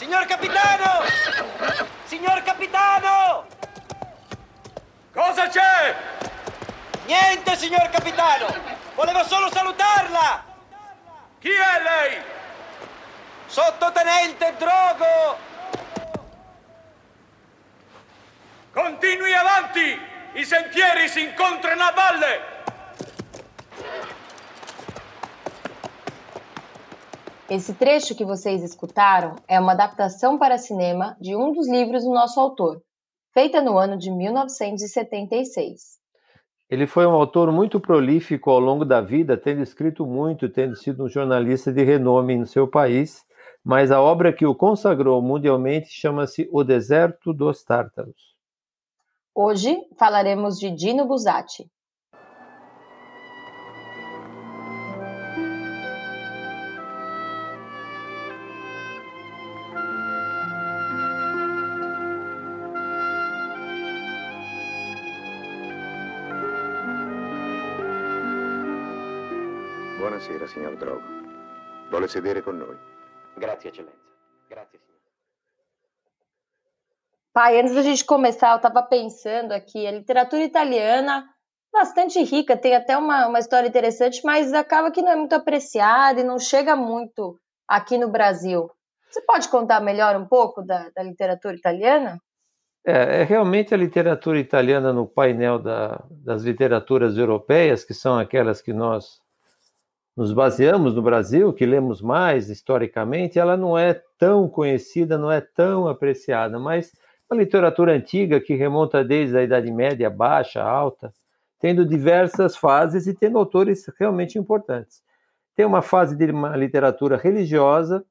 Signor capitano! Signor capitano! Cosa c'è? Niente, signor capitano! Volevo solo salutarla! Chi è lei? Sottotenente Drogo! Continui avanti! I sentieri si incontrano a valle! Esse trecho que vocês escutaram é uma adaptação para cinema de um dos livros do nosso autor, feita no ano de 1976. Ele foi um autor muito prolífico ao longo da vida, tendo escrito muito, tendo sido um jornalista de renome no seu país, mas a obra que o consagrou mundialmente chama-se O Deserto dos Tártaros. Hoje falaremos de Dino Buzzati. Buonasera, signor Drogo. Vuole sedere con noi? Grazie, eccellenza. Grazie, signor. Pai, antes da gente começar, eu estava pensando aqui, a literatura italiana bastante rica, tem até uma, uma história interessante, mas acaba que não é muito apreciada e não chega muito aqui no Brasil. Você pode contar melhor um pouco da, da literatura italiana? É, é, realmente a literatura italiana no painel da, das literaturas europeias, que são aquelas que nós nos baseamos no Brasil, que lemos mais historicamente, ela não é tão conhecida, não é tão apreciada, mas a literatura antiga, que remonta desde a Idade Média, baixa, alta, tendo diversas fases e tendo autores realmente importantes. Tem uma fase de uma literatura religiosa,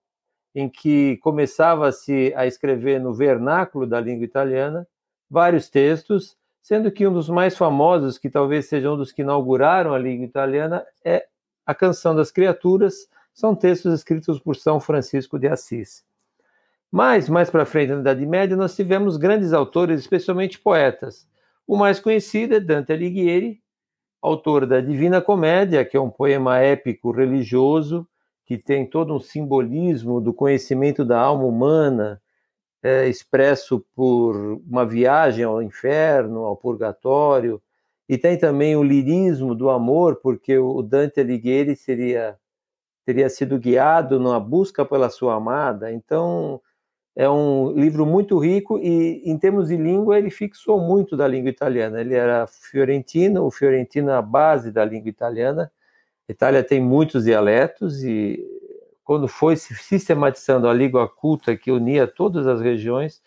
em que começava-se a escrever no vernáculo da língua italiana vários textos, sendo que um dos mais famosos, que talvez seja um dos que inauguraram a língua italiana, é a Canção das Criaturas, são textos escritos por São Francisco de Assis. Mas, mais para frente, na Idade Média, nós tivemos grandes autores, especialmente poetas. O mais conhecido é Dante Alighieri, autor da Divina Comédia, que é um poema épico religioso que tem todo um simbolismo do conhecimento da alma humana, é, expresso por uma viagem ao inferno, ao purgatório, e tem também o lirismo do amor, porque o Dante Alighieri seria teria sido guiado numa busca pela sua amada. Então, é um livro muito rico e, em termos de língua, ele fixou muito da língua italiana. Ele era fiorentino, o fiorentino é a base da língua italiana. Itália tem muitos dialetos e, quando foi se sistematizando a língua culta que unia todas as regiões,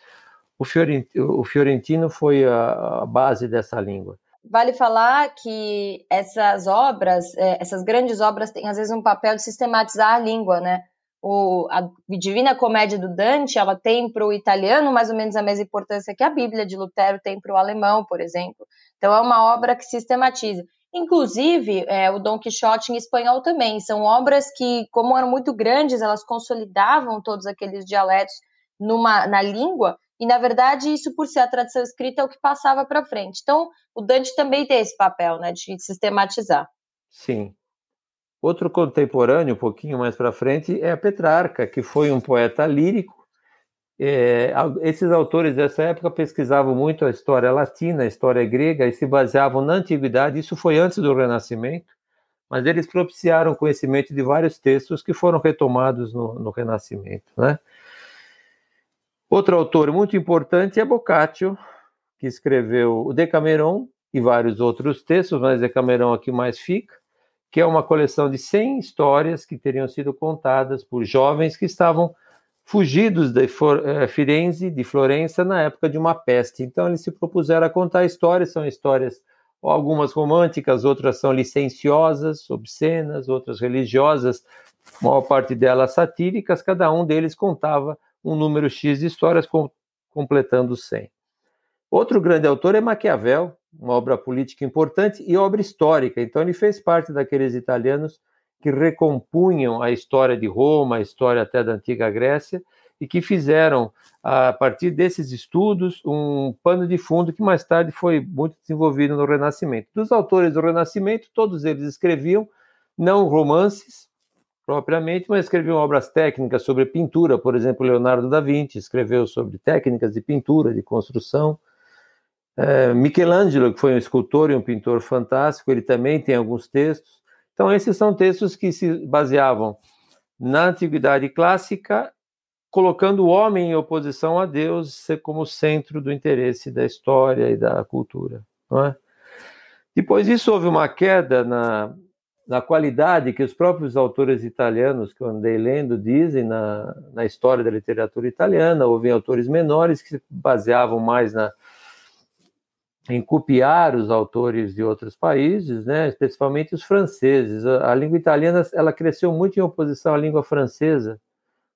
o fiorentino, foi a base dessa língua. Vale falar que essas obras, é, essas grandes obras, têm às vezes um papel de sistematizar a língua, né? O, a Divina Comédia do Dante, ela tem para o italiano mais ou menos a mesma importância que a Bíblia de Lutero tem para o alemão, por exemplo. Então é uma obra que sistematiza. Inclusive, é, o Dom Quixote em espanhol também. São obras que, como eram muito grandes, elas consolidavam todos aqueles dialetos numa, na língua e, na verdade, isso, por ser a tradição escrita, é o que passava para frente. Então, o Dante também tem esse papel, né, de sistematizar. Sim. Outro contemporâneo, um pouquinho mais para frente, é a Petrarca, que foi um poeta lírico. É, esses autores dessa época pesquisavam muito a história latina, a história grega, e se baseavam na antiguidade. Isso foi antes do Renascimento, mas eles propiciaram conhecimento de vários textos que foram retomados no, no Renascimento. Né? Outro autor muito importante é Boccaccio, que escreveu o Decameron e vários outros textos, mas Decameron aqui mais fica, que é uma coleção de 100 histórias que teriam sido contadas por jovens que estavam fugidos de eh, Firenze, de Florença, na época de uma peste. Então eles se propuseram a contar histórias, são histórias algumas românticas, outras são licenciosas, obscenas, outras religiosas, maior parte delas satíricas, cada um deles contava um número X de histórias, com, completando 100. Outro grande autor é Maquiavel, uma obra política importante e obra histórica. Então, ele fez parte daqueles italianos que recompunham a história de Roma, a história até da antiga Grécia, e que fizeram, a partir desses estudos, um pano de fundo que mais tarde foi muito desenvolvido no Renascimento. Dos autores do Renascimento, todos eles escreviam não romances, propriamente, mas escreveu obras técnicas sobre pintura, por exemplo, Leonardo da Vinci escreveu sobre técnicas de pintura, de construção. É, Michelangelo, que foi um escultor e um pintor fantástico, ele também tem alguns textos. Então, esses são textos que se baseavam na antiguidade clássica, colocando o homem em oposição a Deus como centro do interesse da história e da cultura. É? Depois disso, houve uma queda na, na qualidade que os próprios autores italianos que eu andei lendo dizem na, na história da literatura italiana. Houve autores menores que se baseavam mais na, em copiar os autores de outros países, né, especialmente os franceses. A, a, língua italiana ela cresceu muito em oposição à língua francesa,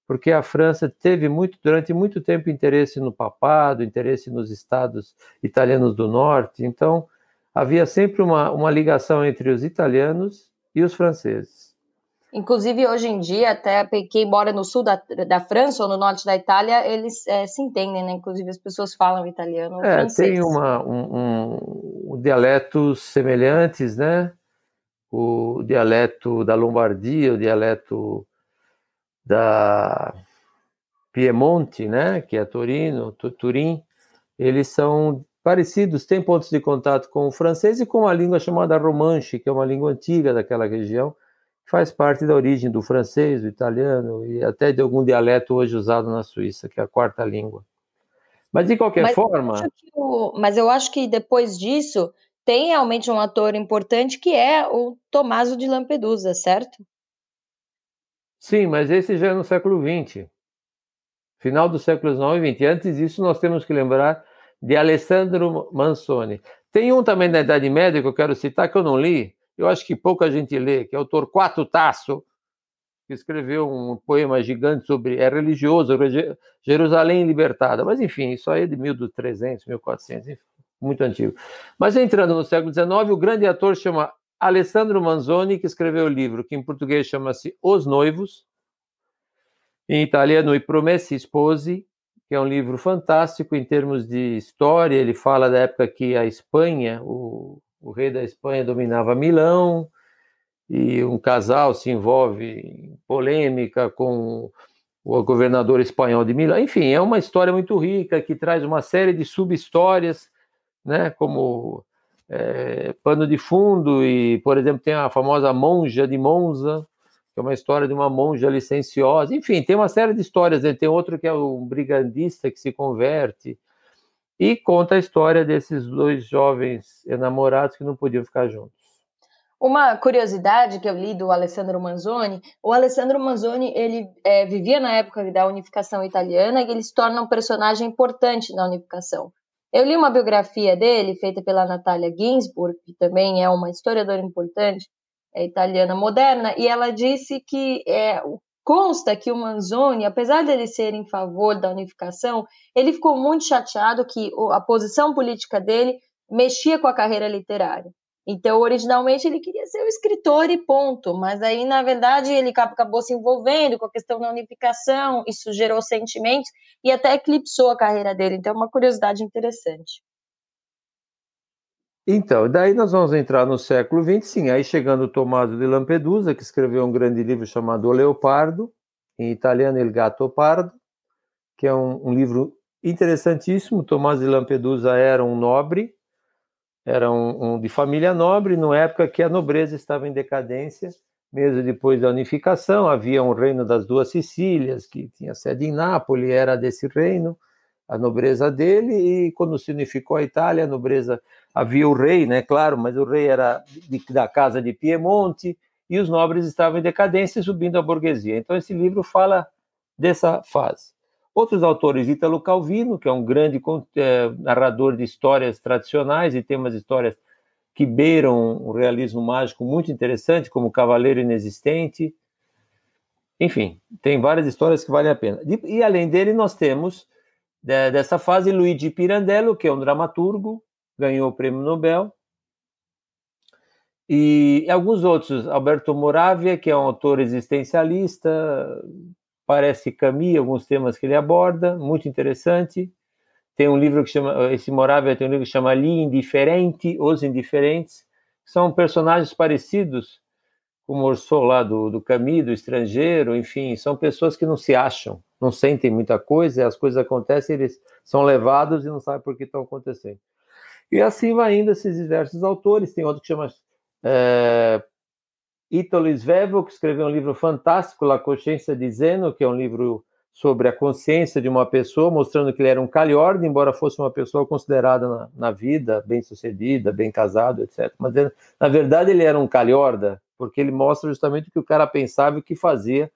porque a França teve muito durante muito tempo interesse no papado, interesse nos estados italianos do norte. Então havia sempre uma, uma ligação entre os italianos e os franceses. Inclusive, hoje em dia, até quem mora no sul da, da França ou no norte da Itália, eles é, se entendem, né? Inclusive, as pessoas falam italiano é, francês. Tem uma, um, um, dialetos semelhantes, né? O dialeto da Lombardia, o dialeto da Piemonte, né? Que é Torino, Turim, eles são parecidos, têm pontos de contato com o francês e com a língua chamada romanche, que é uma língua antiga daquela região, que faz parte da origem do francês, do italiano e até de algum dialeto hoje usado na Suíça, que é a quarta língua. Mas de qualquer mas forma. Eu mas eu acho que depois disso tem realmente um ator importante que é o Tommaso de Lampedusa, certo? Sim, mas esse já é no século XX. Final do século XIX e XX. Antes disso, nós temos que lembrar de Alessandro Manzoni. Tem um também da Idade Média que eu quero citar, que eu não li, eu acho que pouca gente lê, que é o Torquato Tasso, que escreveu um poema gigante sobre. é religioso, Jerusalém libertada. Mas, enfim, isso aí é de 1300, 1400, enfim, muito antigo. Mas entrando no século XIX, o grande ator chama Alessandro Manzoni, que escreveu o livro, que em português chama-se Os Noivos, em italiano I Promessi Sposi, que é um livro fantástico em termos de história. Ele fala da época que a Espanha, o, o rei da Espanha dominava Milão, e um casal se envolve em polêmica com o governador espanhol de Milão. Enfim, é uma história muito rica que traz uma série de sub-histórias, né, como é, pano de fundo e, por exemplo, tem a famosa monja de Monza, que é uma história de uma monja licenciosa. Enfim, tem uma série de histórias. Né? Tem outro que é um brigandista que se converte e conta a história desses dois jovens enamorados que não podiam ficar juntos. Uma curiosidade que eu li do Alessandro Manzoni, o Alessandro Manzoni ele é, vivia na época da unificação italiana e ele se torna um personagem importante na unificação. Eu li uma biografia dele feita pela Natália Ginsburg, que também é uma historiadora importante, italiana moderna, e ela disse que é, consta que o Manzoni, apesar dele ser em favor da unificação, ele ficou muito chateado que a posição política dele mexia com a carreira literária. Então, originalmente, ele queria ser o escritor e ponto, mas aí, na verdade, ele acabou se envolvendo com a questão da unificação, isso gerou sentimentos e até eclipsou a carreira dele. Então, é uma curiosidade interessante. Então, daí nós vamos entrar no século XX, sim, aí chegando o Tommaso de Lampedusa, que escreveu um grande livro chamado O Leopardo, em italiano Il Gatto Pardo, que é um, um livro interessantíssimo. Tommaso de Lampedusa era um nobre, era um, um, de família nobre, numa época que a nobreza estava em decadência, mesmo depois da unificação, havia um reino das duas Sicílias, que tinha sede em Nápoles, era desse reino, a nobreza dele, e quando se unificou a Itália, a nobreza havia o rei, né, claro, mas o rei era de, da casa de Piemonte e os nobres estavam em decadência subindo a burguesia. Então esse livro fala dessa fase. Outros autores, Ítalo Calvino, que é um grande é, narrador de histórias tradicionais e tem umas histórias que beiram o realismo mágico muito interessante, como Cavaleiro Inexistente. Enfim, tem várias histórias que valem a pena. E além dele, nós temos dessa fase Luigi Pirandello, que é um dramaturgo, ganhou o prêmio Nobel. E alguns outros, Alberto Moravia, que é um autor existencialista, parece Camus, alguns temas que ele aborda, muito interessante. Tem um livro que chama, esse Moravia tem um livro que chama Li Indiferente, Os Indiferentes, são personagens parecidos como Orso lá do, do do estrangeiro, enfim, são pessoas que não se acham, não sentem muita coisa, as coisas acontecem, eles são levados e não sabem por que estão acontecendo. E assim vai indo esses diversos autores, tem outro que chama é, Italo Svevo, que escreveu um livro fantástico, La Consciência de Zeno, que é um livro sobre a consciência de uma pessoa, mostrando que ele era um calhorda, embora fosse uma pessoa considerada na, na vida, bem-sucedida, bem casado, etc. Mas, na verdade, ele era um calhorda, porque ele mostra justamente o que o cara pensava e o que fazia,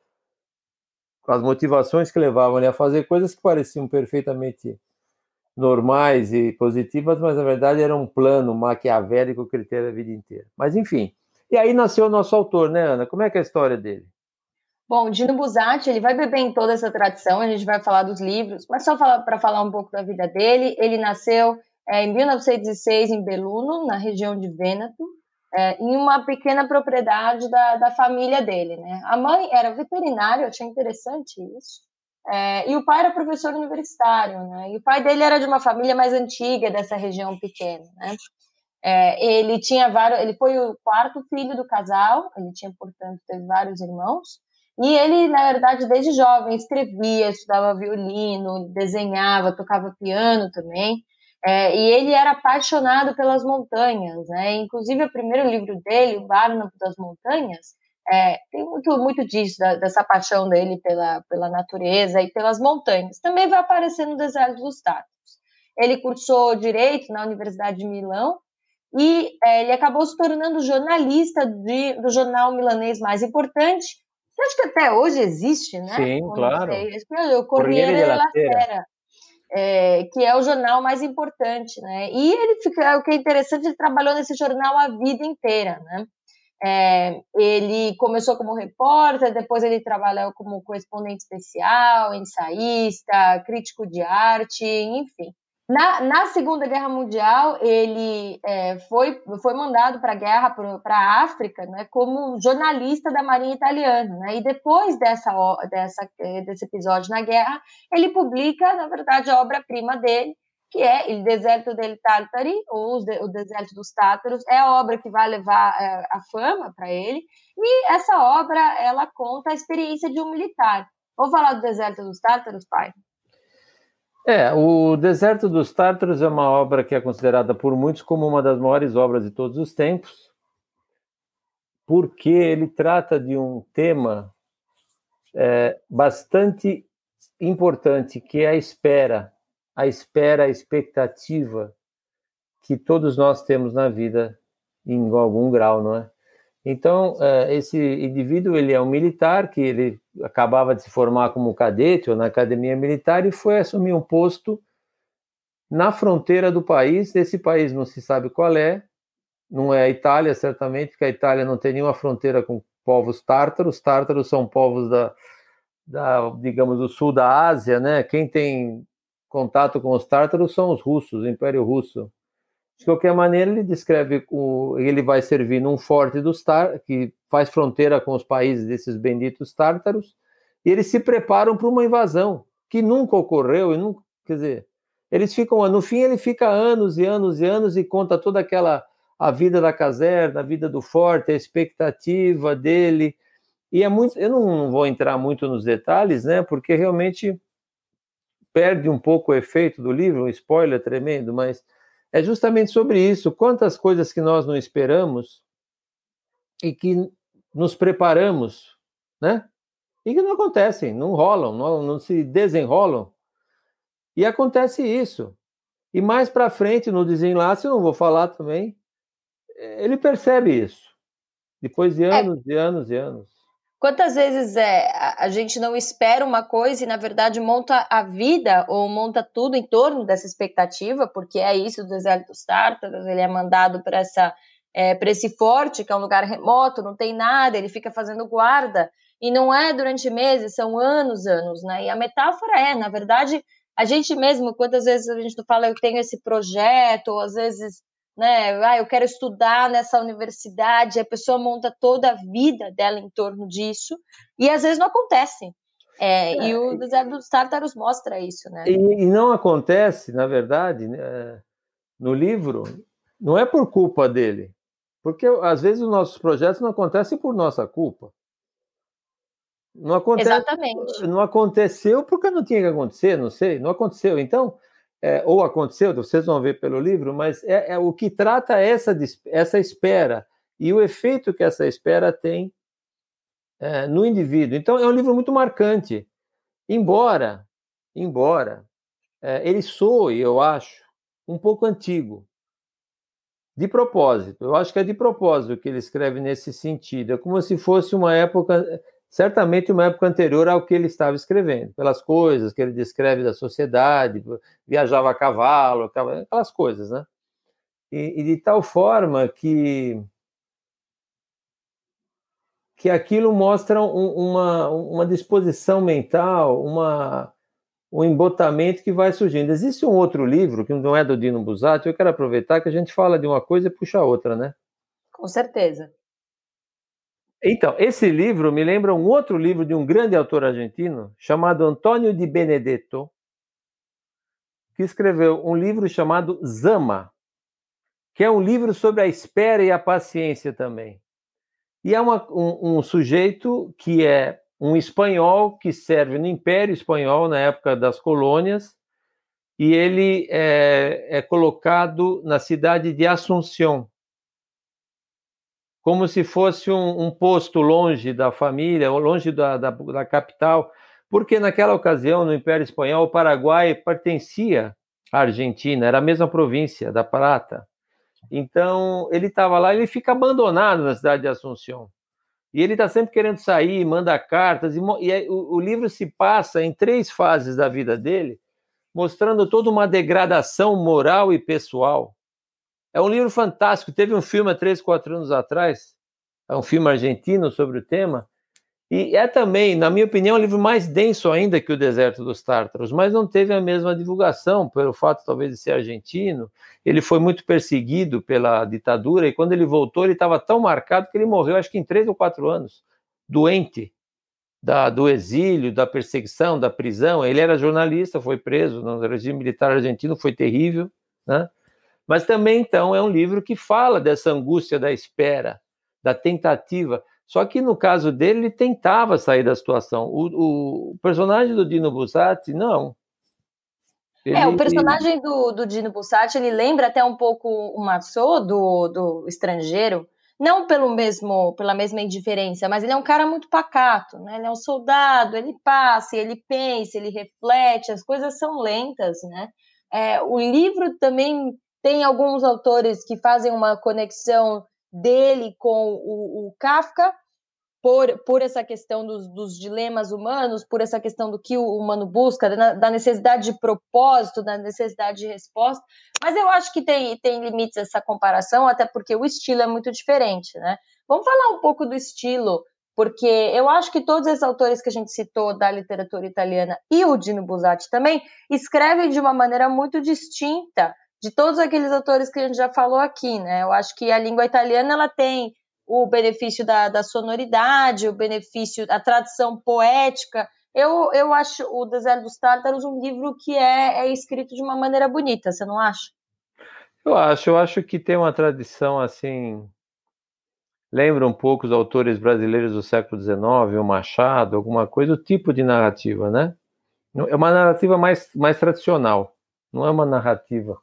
as motivações que levavam ele a fazer coisas que pareciam perfeitamente normais e positivas, mas na verdade era um plano maquiavélico que ele teve a vida inteira. Mas enfim, e aí nasceu o nosso autor, né, Ana? Como é que é a história dele? Bom, Dino Buzzati, ele vai beber em toda essa tradição, a gente vai falar dos livros, mas só para falar um pouco da vida dele, ele nasceu é, em 1906 em Belluno, na região de Vêneto, é, em uma pequena propriedade da, da família dele. Né? A mãe era veterinária, eu achei interessante isso, é, e o pai era professor universitário. Né? E o pai dele era de uma família mais antiga dessa região pequena. Né? É, ele tinha vários, ele foi o quarto filho do casal, ele tinha, portanto, teve vários irmãos. E ele, na verdade, desde jovem escrevia, estudava violino, desenhava, tocava piano também. É, e ele era apaixonado pelas montanhas, né? Inclusive, o primeiro livro dele, O Barno das Montanhas, é, tem muito, muito disso, da, dessa paixão dele pela, pela natureza e pelas montanhas. Também vai aparecer no Deserto dos Tátaros. Ele cursou Direito na Universidade de Milão e é, ele acabou se tornando jornalista de, do jornal milanês mais importante, que acho que até hoje existe, né? Sim, claro. o Corriere della Sera é, que é o jornal mais importante, né? E ele fica, o que é interessante, ele trabalhou nesse jornal a vida inteira, né? É, ele começou como repórter, depois ele trabalhou como correspondente especial, ensaísta, crítico de arte, enfim. Na, na, Segunda Guerra Mundial, ele é, foi, foi mandado para a guerra, para a África, né, como jornalista da Marinha Italiana. Né, e depois dessa, dessa, desse episódio na guerra, ele publica, na verdade, a obra-prima dele, que é O Deserto del Tartari, ou O Deserto dos Tátaros. É a obra que vai levar é, a fama para ele. E essa obra, ela conta a experiência de um militar. Vamos falar do Deserto dos Tátaros, pai? É, o Deserto dos Tártaros é uma obra que é considerada por muitos como uma das maiores obras de todos os tempos, porque ele trata de um tema é, bastante importante, que é a espera, a espera, a expectativa que todos nós temos na vida em algum grau, não é? Então, é, esse indivíduo, ele é um militar que ele acabava de se formar como cadete ou na academia militar e foi assumir um posto na fronteira do país. Esse país não se sabe qual é, não é a Itália, certamente, porque a Itália não tem nenhuma fronteira com povos tártaros. Tártaros são povos da, da, digamos, do sul da Ásia, né? Quem tem contato com os tártaros são os russos, o Império Russo. De qualquer maneira, ele descreve o, ele vai servir num forte dos tar, que faz fronteira com os países desses benditos tártaros, e eles se preparam para uma invasão que nunca ocorreu e nunca, quer dizer, eles ficam, no fim ele fica anos e anos e anos e conta toda aquela a vida da caserna, a vida do forte, a expectativa dele. E é muito, eu não vou entrar muito nos detalhes, né, porque realmente perde um pouco o efeito do livro, um spoiler tremendo, mas é justamente sobre isso. Quantas coisas que nós não esperamos e que nos preparamos, né? E que não acontecem, não rolam, não, não se desenrolam. E acontece isso. E mais para frente, no desenlace, eu não vou falar também, ele percebe isso. Depois de é. anos é. e anos e anos. Quantas vezes é, a gente não espera uma coisa e, na verdade, monta a vida ou monta tudo em torno dessa expectativa, porque é isso do deserto dos tártaros, ele é mandado para essa é, para esse forte, que é um lugar remoto, não tem nada, ele fica fazendo guarda, e não é durante meses, são anos, anos, né? E a metáfora é, na verdade, a gente mesmo, quantas vezes a gente fala, eu tenho esse projeto, ou às vezes né? Ah, eu quero estudar nessa universidade, a pessoa monta toda a vida dela em torno disso, e às vezes não acontece. É, é, e o Deserto dos Tártaros mostra isso, né? E, e não acontece, na verdade, né, no livro, não é por culpa dele. Porque às vezes os nossos projetos não acontecem por nossa culpa. Não acontece, Exatamente. Não aconteceu porque não tinha que acontecer, não sei, não aconteceu. Então, é, ou aconteceu, vocês vão ver pelo livro, mas é, é o que trata essa, essa espera e o efeito que essa espera tem é, no indivíduo. Então, é um livro muito marcante. Embora, embora é, ele soe, eu acho, um pouco antigo. De propósito, eu acho que é de propósito que ele escreve nesse sentido. É como se fosse uma época, certamente uma época anterior ao que ele estava escrevendo, pelas coisas que ele descreve da sociedade, viajava a cavalo, aquelas coisas, né? E, e de tal forma que que aquilo mostra um, uma, uma disposição mental, uma, um embotamento que vai surgindo. Existe um outro livro, que não é do Dino Buzzati, eu quero aproveitar que a gente fala de uma coisa e puxa outra, né? Com certeza. Então, esse livro me lembra um outro livro de um grande autor argentino, chamado Antônio de Benedetto, que escreveu um livro chamado Zama, que é um livro sobre a espera e a paciência também. E é uma, um, um sujeito que é um espanhol que serve no Império Espanhol na época das colônias, e ele é, é colocado na cidade de Assunção, como se fosse um, um, posto longe da família, longe da, da, da, capital, porque naquela ocasião, no Império Espanhol, o Paraguai pertencia à Argentina, era a mesma província da Prata. Então, ele estava lá, ele fica abandonado na cidade de Assunção. E ele está sempre querendo sair, manda cartas, e, e o, o, livro se passa em três fases da vida dele, mostrando toda uma degradação moral e pessoal. É um livro fantástico. Teve um filme há três, quatro anos atrás, é um filme argentino sobre o tema, e é também, na minha opinião, um livro mais denso ainda que o Deserto dos Tártaros, mas não teve a mesma divulgação, pelo fato talvez de ser argentino. Ele foi muito perseguido pela ditadura e quando ele voltou, ele estava tão marcado que ele morreu, acho que em três ou quatro anos, doente da, do exílio, da perseguição, da prisão. Ele era jornalista, foi preso no regime militar argentino, foi terrível, né? Mas também, então, é um livro que fala dessa angústia da espera, da tentativa. Só que no caso dele, ele tentava sair da situação. O, o personagem do Dino Buzzati, não. Ele... É, o personagem do, do Dino Bussati, ele lembra até um pouco o Massot do, do estrangeiro, não pelo mesmo, pela mesma indiferença, mas ele é um cara muito pacato, né? Ele é um soldado, ele passa, ele pensa, ele reflete, as coisas são lentas, né? É, o livro também tem alguns autores que fazem uma conexão dele com o, o Kafka, por, por essa questão dos, dos, dilemas humanos, por essa questão do que o humano busca, da, da, necessidade de propósito, da necessidade de resposta. Mas eu acho que tem, tem limites essa comparação, até porque o estilo é muito diferente, né? Vamos falar um pouco do estilo, porque eu acho que todos esses autores que a gente citou da literatura italiana e o Dino Buzzati também escrevem de uma maneira muito distinta de todos aqueles autores que a gente já falou aqui, né? Eu acho que a língua italiana ela tem o benefício da, da sonoridade, o benefício da tradição poética. Eu, eu acho o Deserto dos Tártaros um livro que é, é escrito de uma maneira bonita, você não acha? Eu acho, eu acho que tem uma tradição assim. Lembra um pouco os autores brasileiros do século XIX, o Machado, alguma coisa, o tipo de narrativa, né? É uma narrativa mais, mais tradicional, não é uma narrativa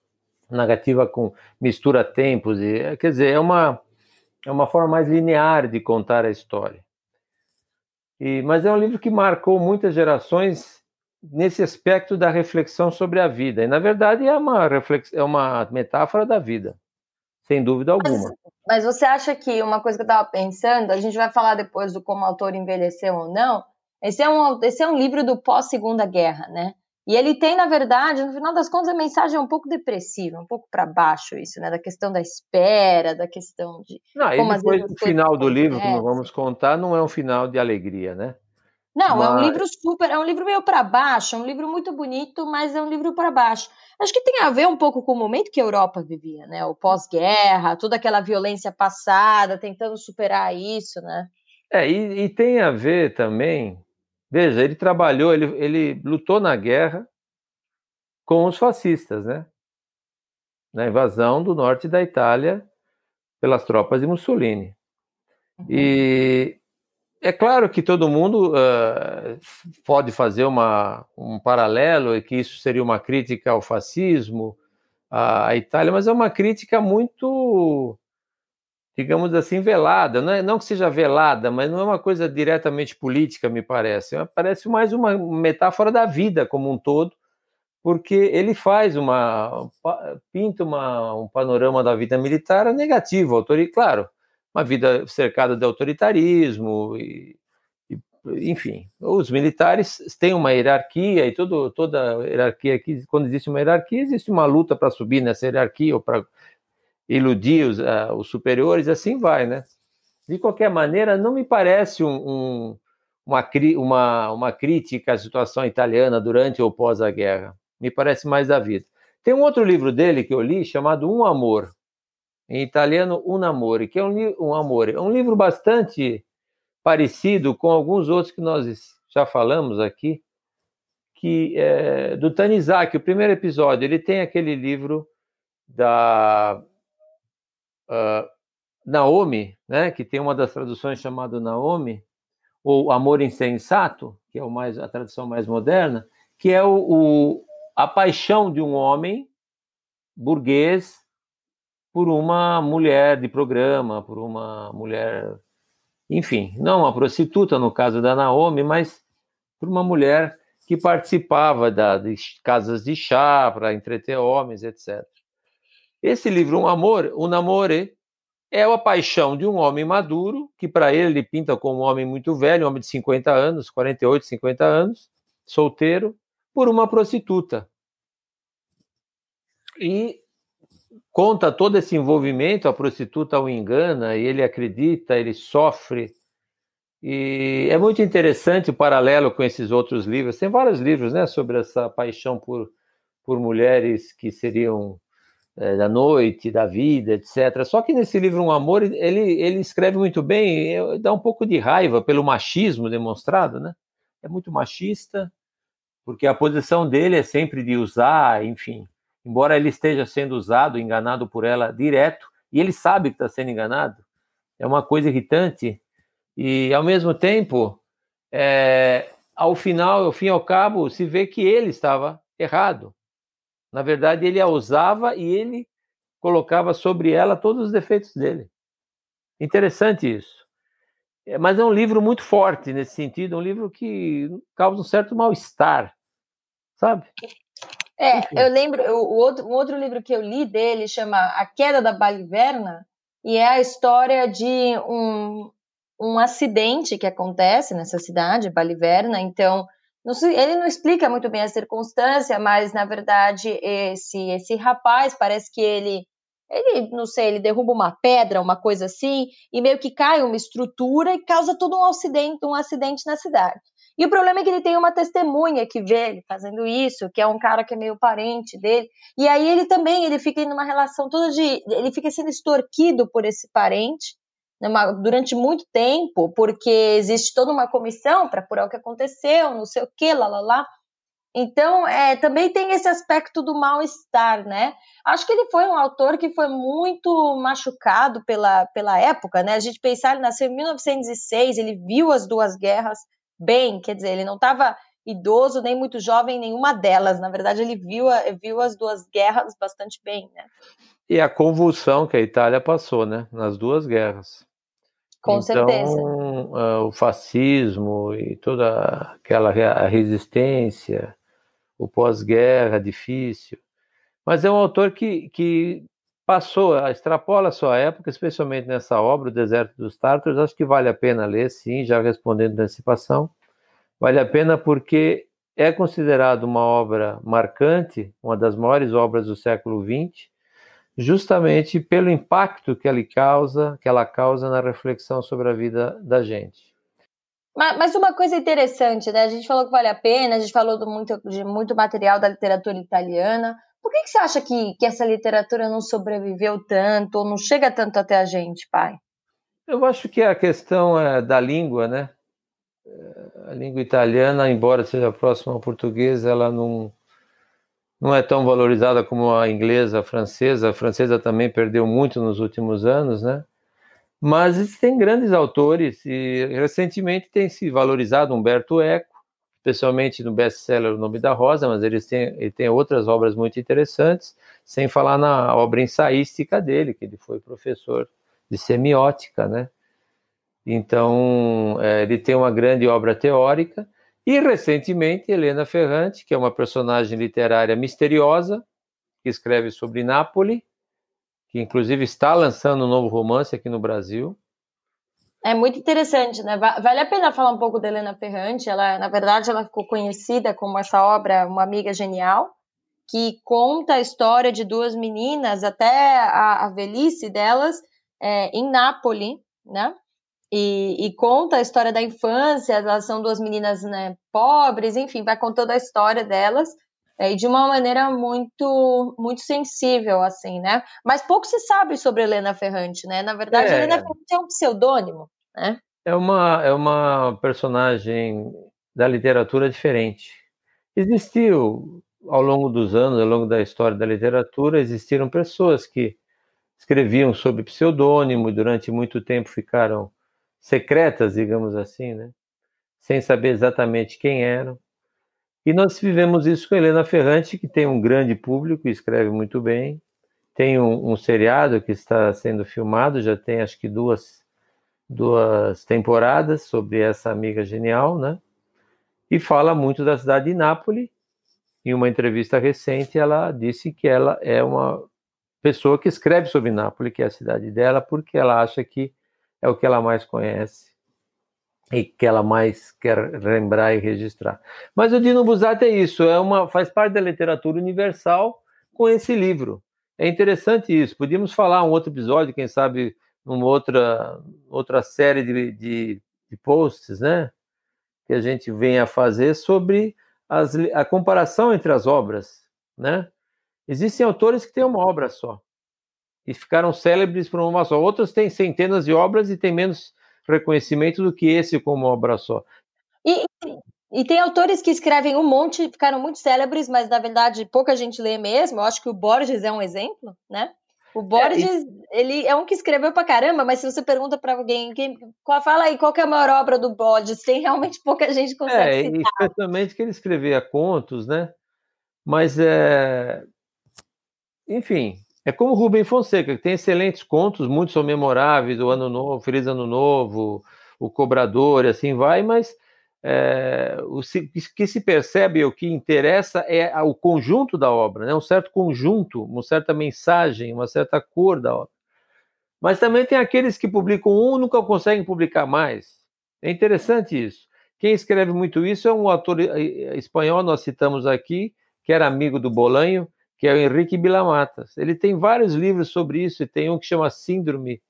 narrativa com mistura tempos e quer dizer é uma é uma forma mais linear de contar a história. E mas é um livro que marcou muitas gerações nesse aspecto da reflexão sobre a vida. E na verdade é uma reflex, é uma metáfora da vida sem dúvida alguma. mas, mas você acha que uma coisa que eu estava pensando a gente vai falar depois do como o autor envelheceu ou não esse é um esse é um livro do pós segunda guerra né e ele tem, na verdade, no final das contas, a mensagem é um pouco depressiva, um pouco para baixo isso, né? Da questão da espera, da questão de. Não, como depois o final do livro, nós vamos contar, não é um final de alegria, né? Não, mas... é um livro super, é um livro meio para baixo, é um livro muito bonito, mas é um livro para baixo. Acho que tem a ver um pouco com o momento que a Europa vivia, né? O pós-guerra, toda aquela violência passada, tentando superar isso, né? É, e, e tem a ver também Veja, ele trabalhou, ele, ele lutou na guerra com os fascistas, né? Na invasão do norte da Itália, pelas tropas de Mussolini. E é claro que todo mundo uh, pode fazer uma, um paralelo e que isso seria uma crítica ao fascismo, à Itália, mas é uma crítica muito, digamos assim, velada. Não, é, não que seja velada, mas não é uma coisa diretamente política, me parece. Parece mais uma metáfora da vida como um todo, porque ele faz uma pinta uma, um panorama da vida militar negativo, autor, e claro, uma vida cercada de autoritarismo e, enfim, os militares têm uma hierarquia e todo, toda hierarquia quando existe uma hierarquia, existe uma luta para subir nessa hierarquia ou para iludir os, uh, os, superiores, assim vai, né? De qualquer maneira, não me parece um, um, uma, uma, uma crítica à situação italiana durante ou pós a guerra. Me parece mais da vida. Tem um outro livro dele que eu li chamado Um Amor, em italiano Un Amore, que é um, um amore, é um livro bastante parecido com alguns outros que nós já falamos aqui, que é, do Tanizaki, o primeiro episódio, ele tem aquele livro da uh, Naomi, né, que tem uma das traduções chamada Naomi, ou Amor Insensato, que é o mais, a tradução mais moderna, que é o, o a paixão de um homem burguês por uma mulher de programa, por uma mulher, enfim, não uma prostituta no caso da Naomi, mas por uma mulher que participava da, de casas de chá para entreter homens, etc. Esse livro, Um Amor, Um Namore, é a paixão de um homem maduro, que para ele ele pinta como um homem muito velho, um homem de 50 anos, 48, 50 anos, solteiro, por uma prostituta. E conta todo esse envolvimento, a prostituta o engana e ele acredita, ele sofre. E é muito interessante o paralelo com esses outros livros. Tem vários livros né, sobre essa paixão por, por mulheres que seriam é, da noite, da vida, etc. Só que nesse livro Um Amor, ele, ele escreve muito bem, dá um pouco de raiva pelo machismo demonstrado, né? É muito machista, porque a posição dele é sempre de usar, enfim, embora ele esteja sendo usado, enganado por ela direto, e ele sabe que está sendo enganado, é uma coisa irritante, e ao mesmo tempo, é, ao final, ao fim e ao cabo, se vê que ele estava errado. Na verdade, ele a usava e ele colocava sobre ela todos os defeitos dele. Interessante isso. É, mas é um livro muito forte nesse sentido, é um livro que causa um certo mal-estar, sabe? É, eu lembro, o, outro, um outro livro que eu li dele chama A Queda da Baliverna, e é a história de um, um acidente que acontece nessa cidade, Baliverna. Então, não, ele não explica muito bem a circunstância, mas na verdade esse esse rapaz parece que ele ele não sei, ele derruba uma pedra, uma coisa assim, e meio que cai uma estrutura e causa todo um acidente, um acidente na cidade. E o problema é que ele tem uma testemunha que vê ele fazendo isso, que é um cara que é meio parente dele. E aí ele também, ele fica numa relação toda de, ele fica sendo extorquido por esse parente numa, durante muito tempo, porque existe toda uma comissão para apurar o que aconteceu, não sei o que, lá, lá, lá. Então, é, também tem esse aspecto do mal-estar, né? Acho que ele foi um autor que foi muito machucado pela, pela época, né? A gente pensar, ele nasceu em 1906, ele viu as duas guerras, bem, quer dizer, ele não estava idoso nem muito jovem nenhuma delas. Na verdade, ele viu, viu as duas guerras bastante bem, né? E a convulsão que a Itália passou, né, nas duas guerras. Com então, certeza. Uh, o fascismo e toda aquela resistência, o pós-guerra difícil. Mas é um autor que, que passou, extrapola a sua época, especialmente nessa obra, O Deserto dos Tártaros, acho que vale a pena ler, sim, já respondendo antecipação. Vale a pena porque é considerado uma obra marcante, uma das maiores obras do século XX, justamente pelo impacto que ela causa, que ela causa na reflexão sobre a vida da gente. Mas uma coisa interessante, né? A gente falou que vale a pena, a gente falou muito, de muito material da literatura italiana, por que, que você acha que, que essa literatura não sobreviveu tanto, ou não chega tanto até a gente, pai? Eu acho que a questão é da língua, né? A língua italiana, embora seja próxima ao português, ela não, não é tão valorizada como a inglesa, a francesa. A francesa também perdeu muito nos últimos anos, né? Mas existem grandes autores e recentemente tem se valorizado Humberto Eco, especialmente no best-seller O Nome da Rosa, mas eles têm, ele tem outras obras muito interessantes, sem falar na obra ensaística dele, que ele foi professor de semiótica, né? Então, é, ele tem uma grande obra teórica, e recentemente Helena Ferrante, que é uma personagem literária misteriosa, que escreve sobre Nápoles, que inclusive está lançando um novo romance aqui no Brasil. É muito interessante, né? Vale a pena falar um pouco da Helena Ferrante. Ela, na verdade, ela ficou conhecida como essa obra Uma Amiga Genial, que conta a história de duas meninas até a, a velhice delas é, em Nápoles, né? E, e, conta a história da infância, elas são duas meninas né, pobres, enfim, vai contando a história delas é, e de uma maneira muito muito sensível, assim, né? Mas pouco se sabe sobre Helena Ferrante, né? Na verdade, é. Helena Ferrante é um pseudônimo, né? É uma, é uma personagem da literatura diferente. Existiu, ao longo dos anos, ao longo da história da literatura, existiram pessoas que escreviam sob pseudônimo e durante muito tempo ficaram secretas, digamos assim, né? sem saber exatamente quem eram. E nós vivemos isso com Helena Ferrante, que tem um grande público, escreve muito bem. Tem um, um, seriado que está sendo filmado, já tem acho que duas, duas temporadas sobre essa amiga genial, né? E fala muito da cidade de Nápoles. Em uma entrevista recente, ela disse que ela é uma pessoa que escreve sobre Nápoles, que é a cidade dela, porque ela acha que é o que ela mais conhece e que ela mais quer lembrar e registrar. Mas o Dino Buzzati é isso, é uma faz parte da literatura universal com esse livro. É interessante isso. Podíamos falar um outro episódio, quem sabe, numa outra outra série de, de, de posts, né? Que a gente venha a fazer sobre as, a comparação entre as obras, né? Existem autores que têm uma obra só e ficaram célebres por uma só. Outros têm centenas de obras e têm menos reconhecimento do que esse como obra só. E, e tem autores que escrevem um monte, ficaram muito célebres, mas na verdade pouca gente lê mesmo. Eu acho que o Borges é um exemplo, né? O Borges, é, e... ele é um que escreveu pra caramba, mas se você pergunta para alguém, quem, qual, fala aí, qual é a maior obra do Borges? Tem realmente pouca gente que consegue é, citar. Especialmente que ele escrevia contos, né? Mas, é... enfim, é como o Rubem Fonseca, que tem excelentes contos, muitos são memoráveis, o Ano Novo, Feliz Ano Novo, o Cobrador, e assim vai, mas é, o que se percebe, o que interessa é o conjunto da obra, né? um certo conjunto, uma certa mensagem, uma certa cor da obra. Mas também tem aqueles que publicam um e nunca conseguem publicar mais. É interessante isso. Quem escreve muito isso é um autor eh, eh, espanhol, nós citamos aqui, que era amigo do Bolanho, que é o Henrique Bilamatas. Ele tem vários livros sobre isso, e tem um que chama Síndrome,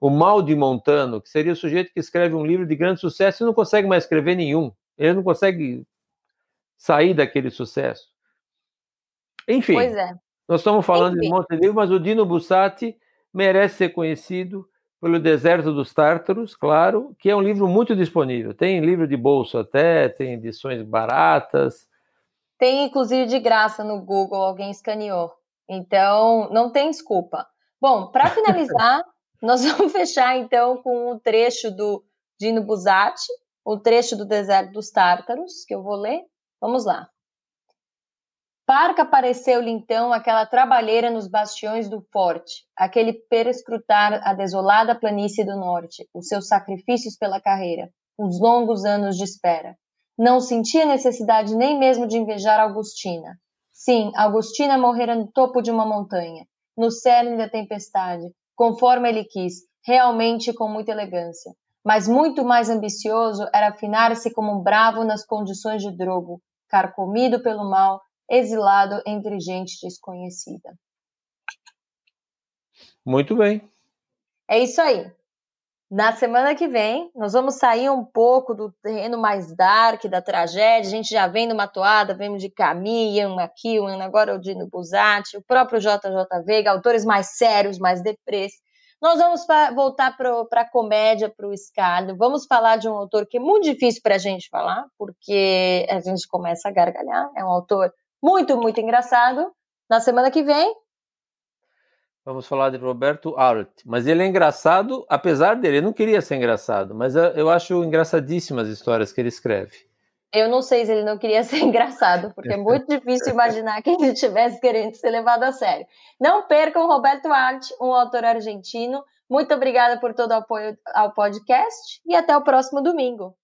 o Mal de Montano, que seria o sujeito que escreve um livro de grande sucesso e não consegue mais escrever nenhum. Ele não consegue sair daquele sucesso. Enfim, é. nós estamos falando Enfim. de monte de livro, mas o Dino Bussati merece ser conhecido pelo Deserto dos Tártaros, claro, que é um livro muito disponível. Tem livro de bolso até, tem edições baratas, tem, inclusive, de graça no Google, alguém escaneou. Então, não tem desculpa. Bom, para finalizar, nós vamos fechar, então, com um trecho do Dino Buzzati, o trecho do Deserto dos Tártaros, que eu vou ler. Vamos lá. Parca apareceu-lhe então aquela trabalheira nos bastiões do forte, aquele perescrutar a desolada planície do norte, os seus sacrifícios pela carreira, os longos anos de espera. Não sentia necessidade nem mesmo de invejar Augustina. Sim, Augustina morrera no topo de uma montanha, no cerne da tempestade, conforme ele quis, realmente com muita elegância. Mas muito mais ambicioso era afinar-se como um bravo nas condições de Drogo, carcomido pelo mal, exilado entre gente desconhecida. Muito bem. É isso aí. Na semana que vem, nós vamos sair um pouco do terreno mais dark, da tragédia. A gente já vem numa toada, vemos de Camille, Ian McEwan, agora o Dino Buzzati, o próprio JJ Veiga, autores mais sérios, mais deprês. Nós vamos voltar para a comédia, para o escalho. Vamos falar de um autor que é muito difícil para a gente falar, porque a gente começa a gargalhar. É um autor muito, muito engraçado. Na semana que vem. Vamos falar de Roberto Art. Mas ele é engraçado, apesar dele, ele não queria ser engraçado, mas eu acho engraçadíssimas as histórias que ele escreve. Eu não sei se ele não queria ser engraçado, porque é muito difícil imaginar que ele estivesse querendo ser levado a sério. Não percam Roberto Art, um autor argentino. Muito obrigada por todo o apoio ao podcast e até o próximo domingo.